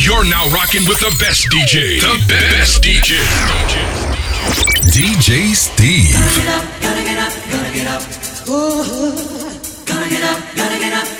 You're now rocking with the best DJ. The best DJ. DJ Steve. Gotta get up, gotta get up, gotta get up. Ooh. Gotta get up, gotta get up.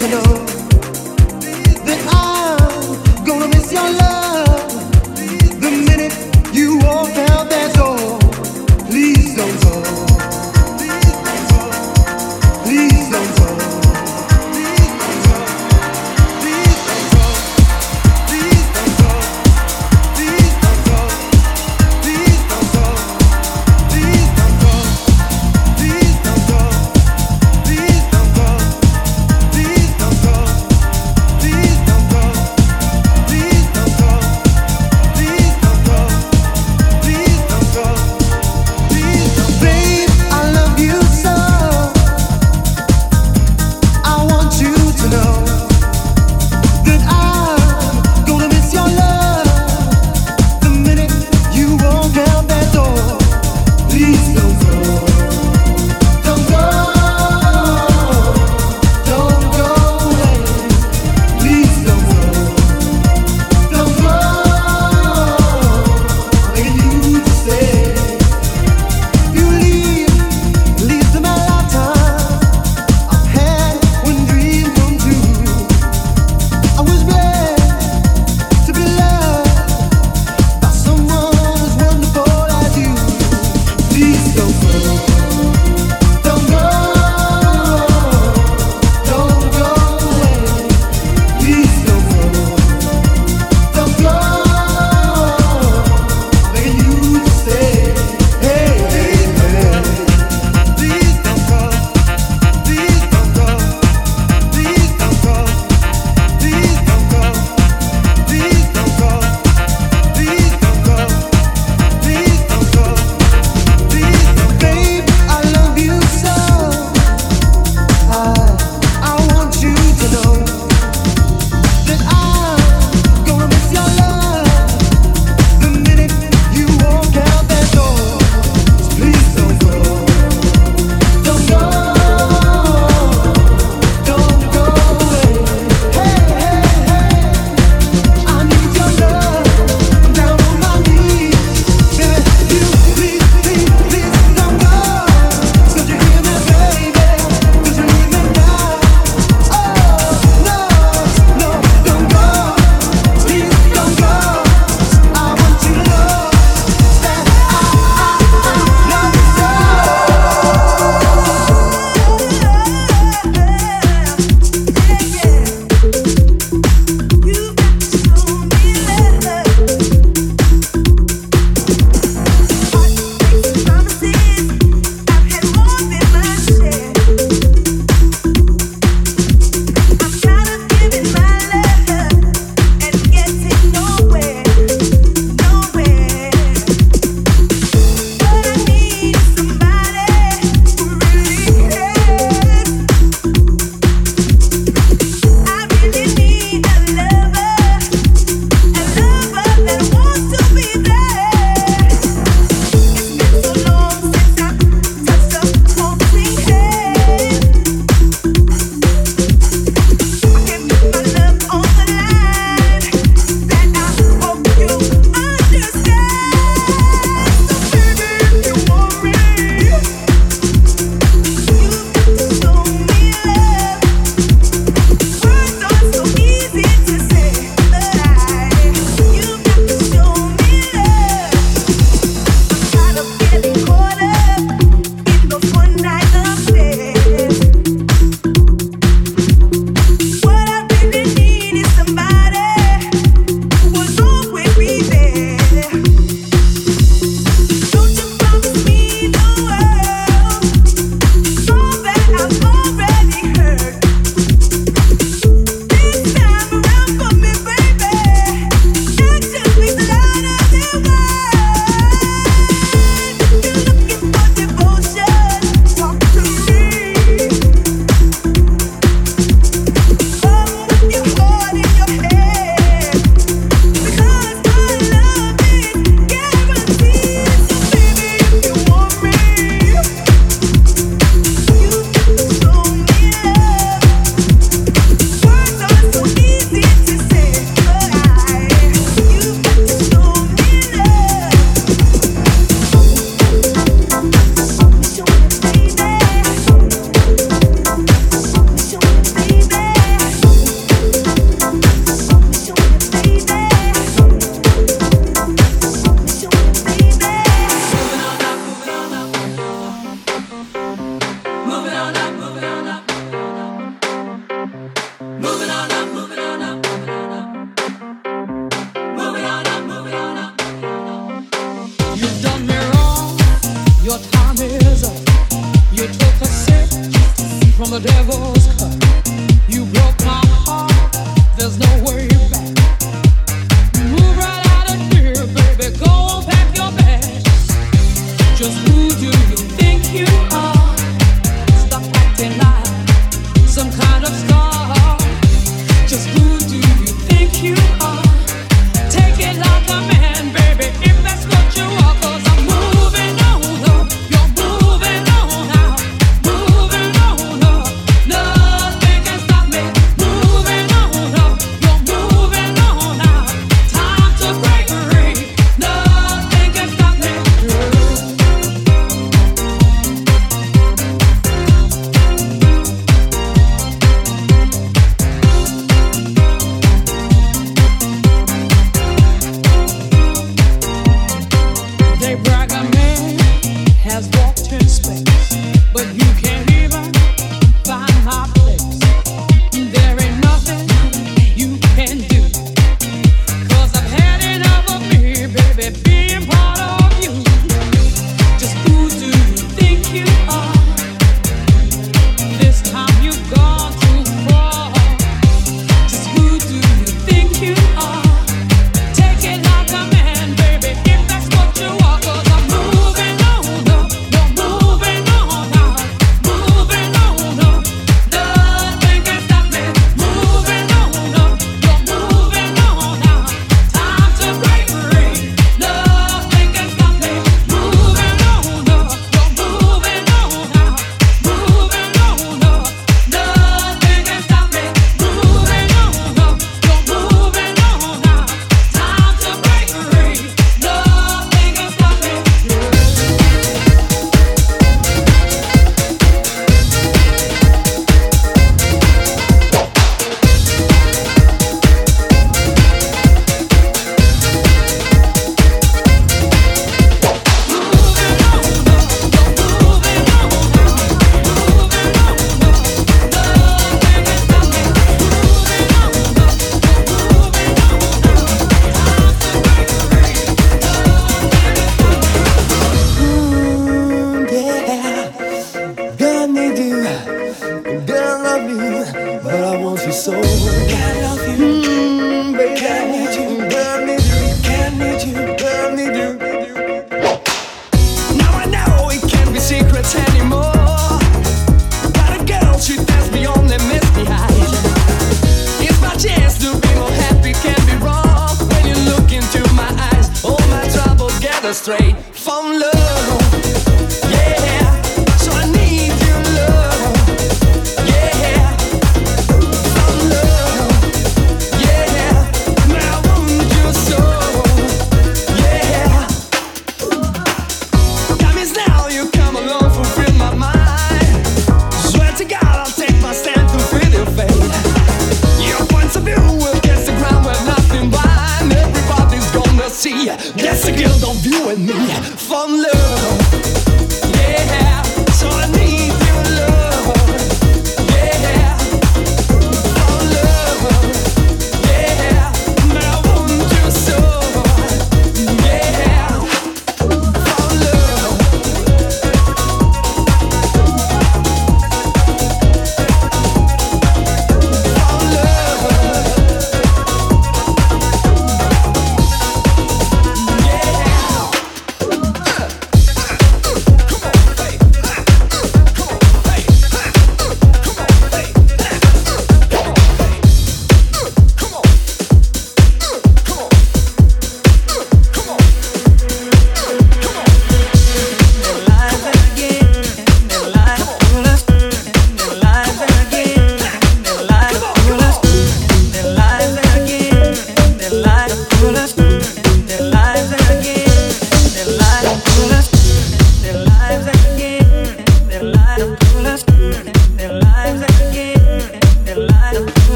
to know. From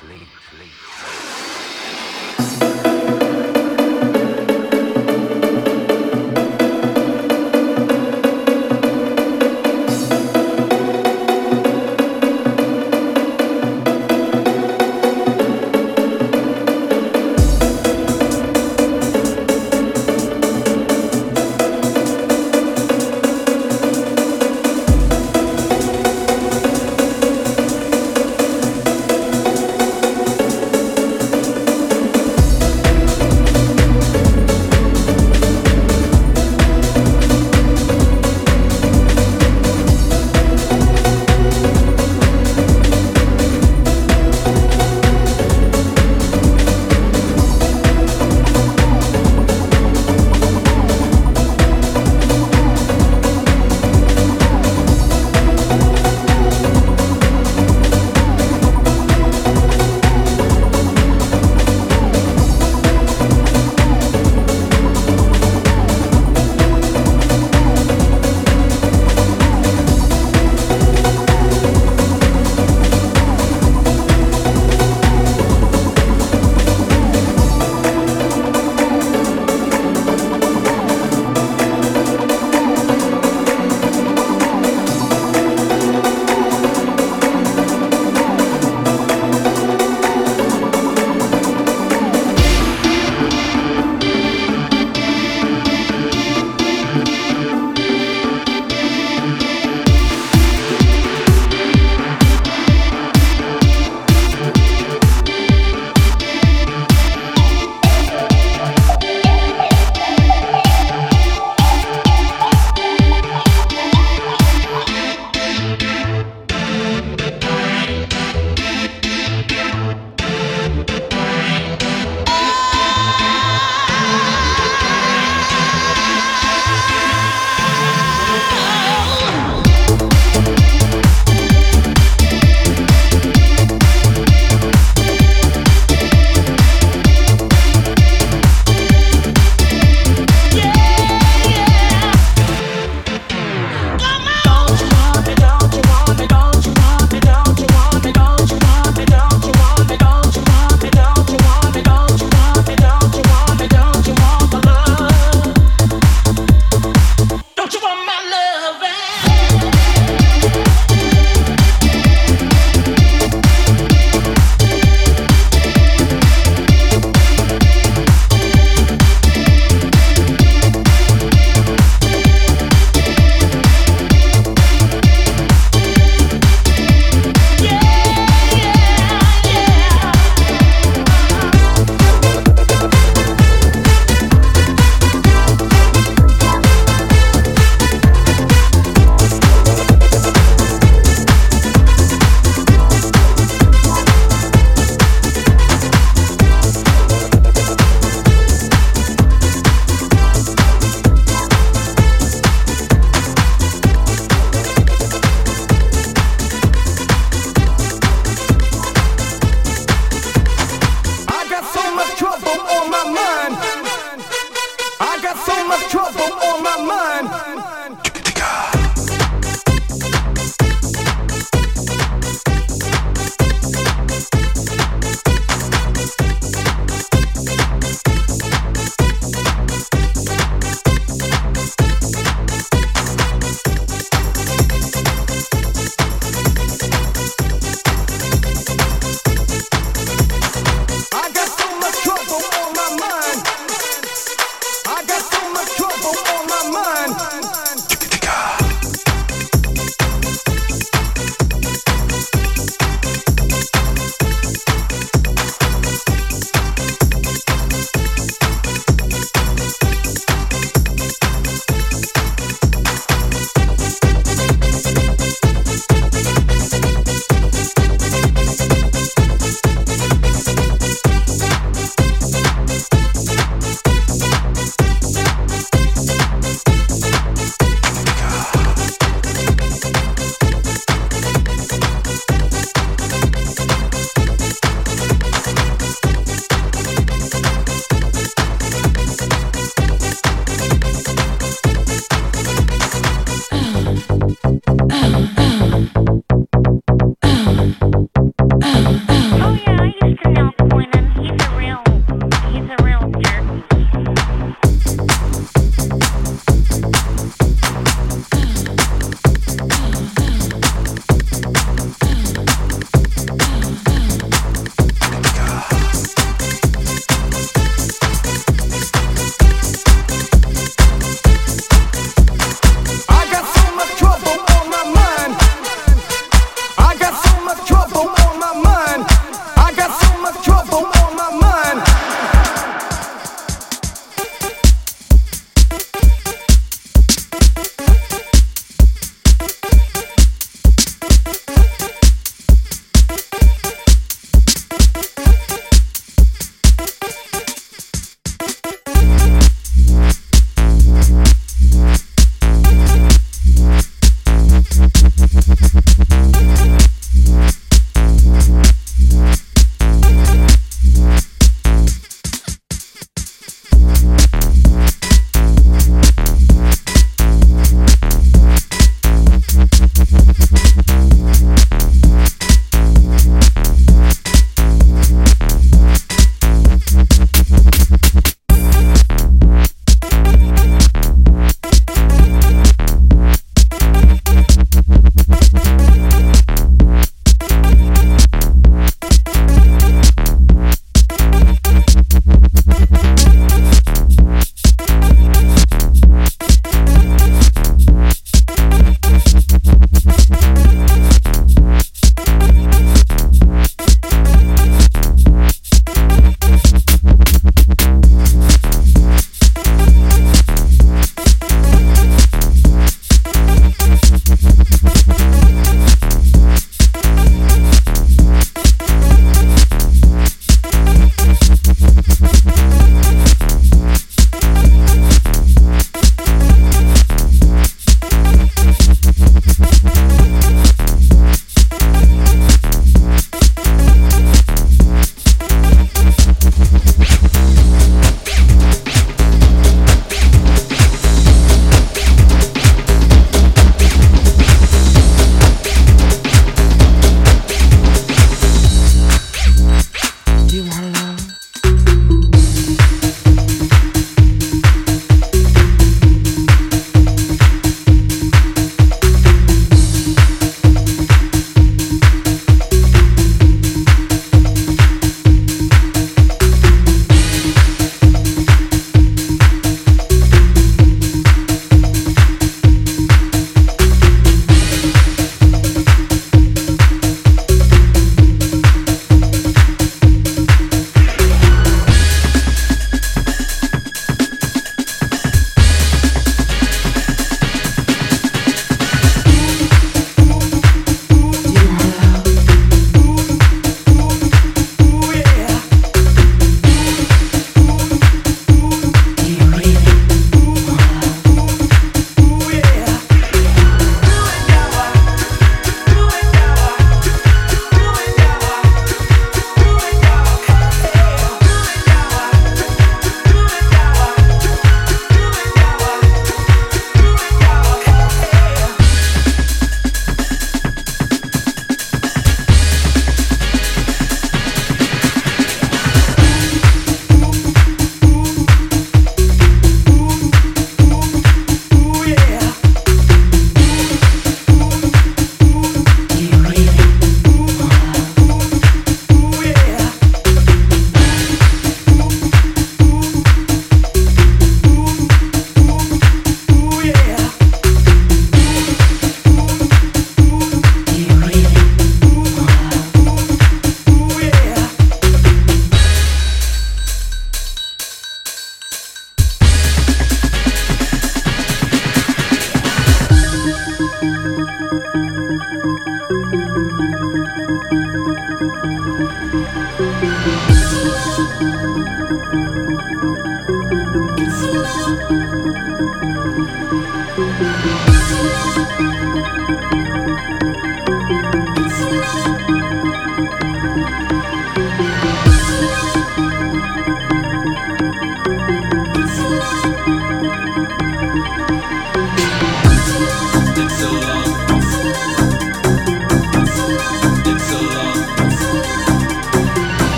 sleep, sleep. sleep.